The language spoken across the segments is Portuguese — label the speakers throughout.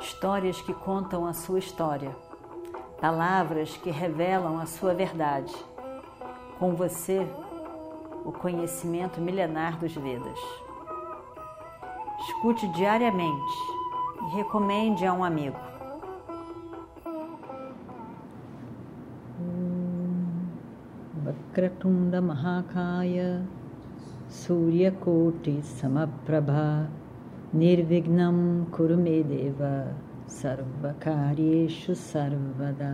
Speaker 1: histórias que contam a sua história, palavras que revelam a sua verdade. Com você, o conhecimento milenar dos Vedas. Escute diariamente e recomende a um amigo.
Speaker 2: Vakratunda Mahakaya Suryakoti Samaprabha Nirvignam Kurumedeva Sarvakaryeshu Sarvada.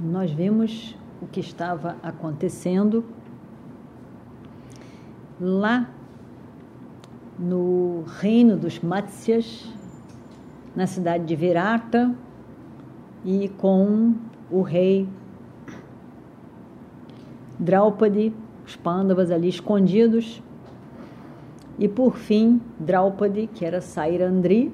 Speaker 2: Nós vimos o que estava acontecendo lá no reino dos Matsyas, na cidade de Virata, e com o rei Draupadi, os Pandavas ali escondidos, e por fim Draupadi, que era Sairandri,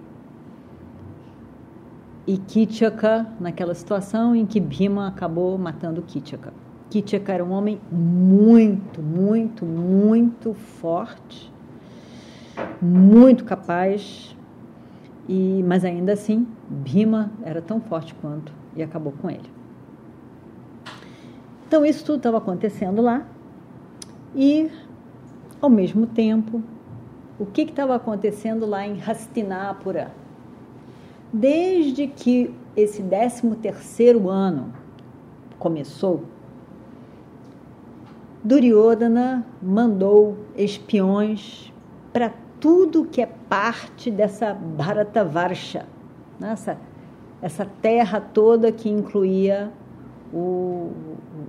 Speaker 2: e Kitchaka, naquela situação em que Bhima acabou matando Kitchaka. Kitchaka era um homem muito, muito, muito forte, muito capaz, e mas ainda assim Bhima era tão forte quanto e acabou com ele. Então isso tudo estava acontecendo lá e ao mesmo tempo o que estava acontecendo lá em Hastinapura? Desde que esse 13 terceiro ano começou, Duryodhana mandou espiões para tudo que é parte dessa Bharatavarsha, essa, essa terra toda que incluía o,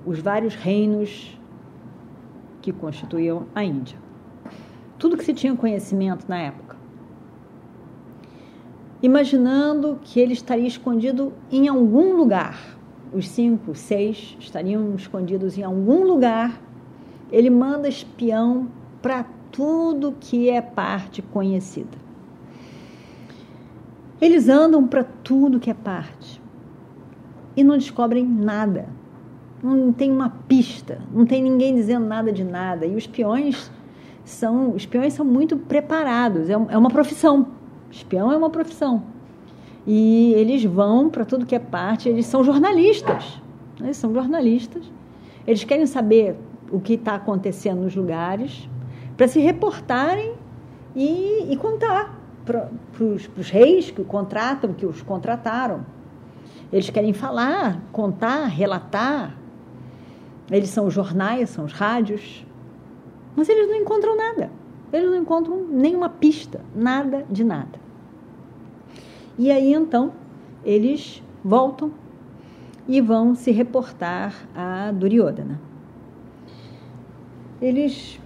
Speaker 2: os vários reinos que constituíam a Índia. Tudo que se tinha conhecimento na época. Imaginando que ele estaria escondido em algum lugar, os cinco, seis estariam escondidos em algum lugar, ele manda espião para tudo que é parte conhecida. Eles andam para tudo que é parte e não descobrem nada. Não tem uma pista, não tem ninguém dizendo nada de nada. E os espiões são, os espiões são muito preparados, é, é uma profissão. Espião é uma profissão. E eles vão para tudo que é parte, eles são jornalistas. Eles são jornalistas. Eles querem saber o que está acontecendo nos lugares, para se reportarem e, e contar para os reis que o contratam, que os contrataram. Eles querem falar, contar, relatar. Eles são os jornais, são os rádios. Mas eles não encontram nada. Eles não encontram nenhuma pista, nada de nada. E aí então eles voltam e vão se reportar a Duryodhana. Eles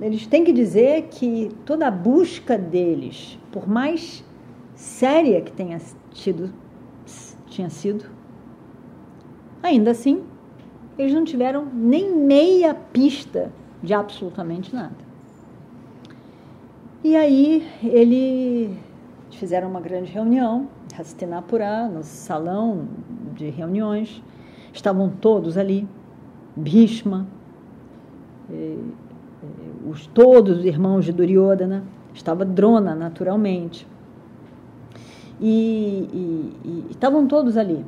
Speaker 2: eles têm que dizer que toda a busca deles, por mais séria que tenha tido, tinha sido, ainda assim, eles não tiveram nem meia pista de absolutamente nada. E aí ele fizeram uma grande reunião, Hastinapura, no salão de reuniões, estavam todos ali, Bhishma, os todos os irmãos de Duryodhana, estava Drona, naturalmente. E, estavam todos ali.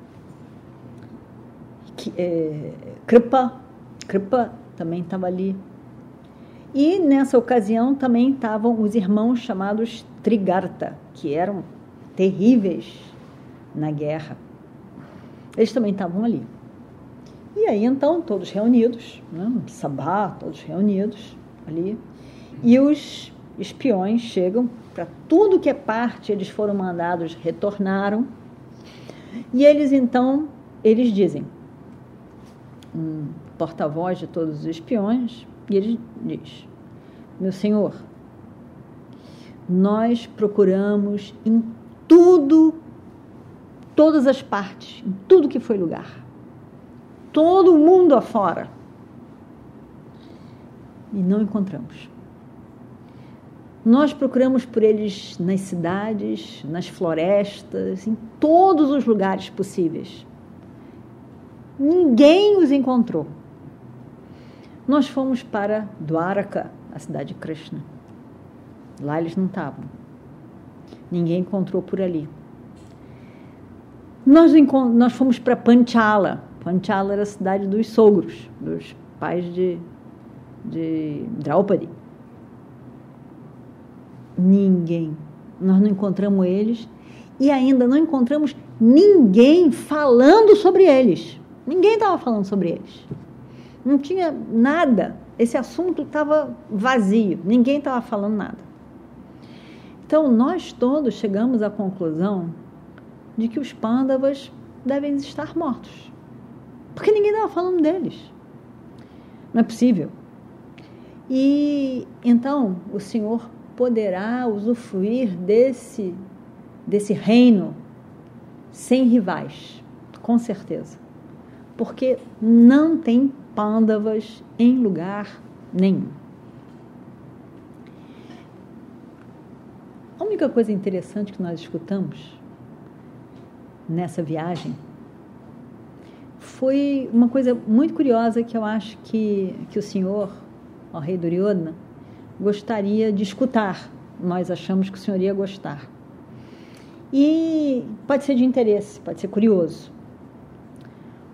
Speaker 2: É, Kripa, Kripa também estava ali. E nessa ocasião também estavam os irmãos chamados Trigarta, que eram terríveis na guerra. Eles também estavam ali. E aí então, todos reunidos, né? Sabá, todos reunidos, ali. E os espiões chegam para tudo que é parte, eles foram mandados, retornaram. E eles então, eles dizem, um porta-voz de todos os espiões, e ele diz: Meu senhor, nós procuramos em tudo, todas as partes, em tudo que foi lugar, todo mundo afora, e não encontramos. Nós procuramos por eles nas cidades, nas florestas, em todos os lugares possíveis. Ninguém os encontrou. Nós fomos para Dwaraka, a cidade de Krishna. Lá eles não estavam. Ninguém encontrou por ali. Nós, nós fomos para Panchala. Panchala era a cidade dos sogros, dos pais de, de Draupadi. Ninguém. Nós não encontramos eles e ainda não encontramos ninguém falando sobre eles. Ninguém estava falando sobre eles. Não tinha nada. Esse assunto estava vazio. Ninguém estava falando nada. Então, nós todos chegamos à conclusão de que os pândavas devem estar mortos. Porque ninguém estava falando deles. Não é possível. E então o Senhor poderá usufruir desse, desse reino sem rivais, com certeza. Porque não tem pândavas em lugar nenhum. A única coisa interessante que nós escutamos nessa viagem foi uma coisa muito curiosa que eu acho que, que o senhor, o rei Duryodhana, gostaria de escutar. Nós achamos que o senhor ia gostar. E pode ser de interesse, pode ser curioso.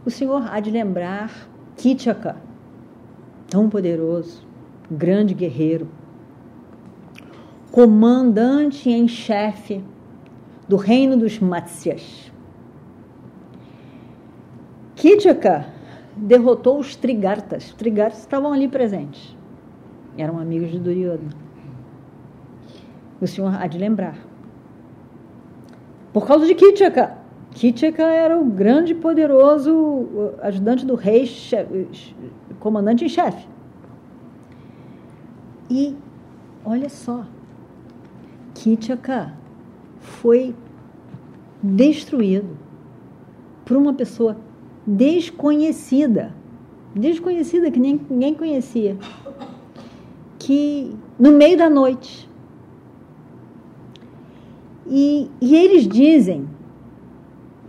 Speaker 2: O senhor há de lembrar Kitchaka, tão poderoso, grande guerreiro, comandante em chefe do reino dos Matsyas. Kitchaka derrotou os Trigartas. Os Trigartas estavam ali presentes. Eram amigos de Duryodhana. O senhor há de lembrar. Por causa de Kitchaka. Kitchaka era o grande poderoso ajudante do rei, comandante em chefe. E olha só, Kitchaka foi destruído por uma pessoa desconhecida, desconhecida que nem, ninguém conhecia, que no meio da noite. E, e eles dizem,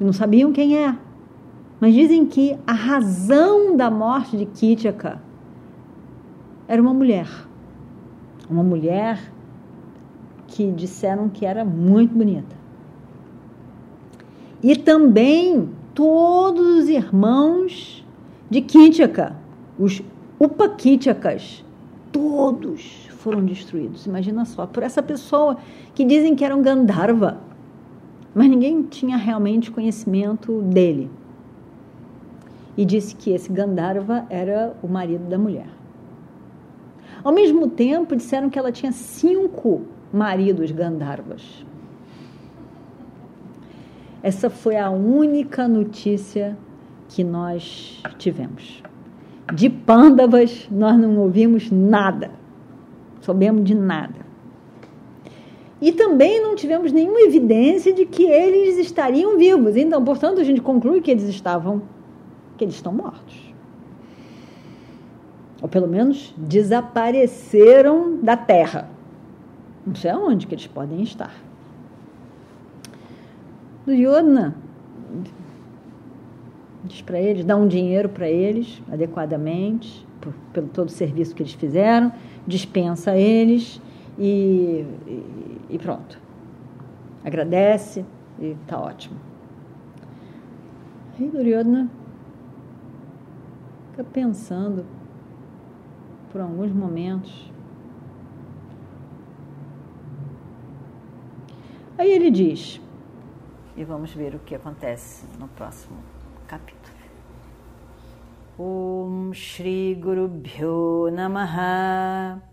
Speaker 2: não sabiam quem é, mas dizem que a razão da morte de Kitchaka era uma mulher. Uma mulher que disseram que era muito bonita. E também todos os irmãos de Kitchaka, os Upakitchakas, todos foram destruídos. Imagina só, por essa pessoa que dizem que era um Gandharva, mas ninguém tinha realmente conhecimento dele. E disse que esse Gandharva era o marido da mulher. Ao mesmo tempo, disseram que ela tinha cinco maridos Gandharvas. Essa foi a única notícia que nós tivemos. De pândavas, nós não ouvimos nada, soubemos de nada. E também não tivemos nenhuma evidência de que eles estariam vivos. Então, portanto, a gente conclui que eles estavam, que eles estão mortos. Ou pelo menos desapareceram da terra. Não sei aonde que eles podem estar. Duryodhana diz para eles, dá um dinheiro para eles adequadamente, por, pelo todo o serviço que eles fizeram, dispensa eles e, e, pronto. Agradece e está ótimo. Aí Duryodhana fica pensando por alguns momentos. Aí ele diz: e vamos ver o que acontece no próximo capítulo. Om Shri Guru Bhyo Namaha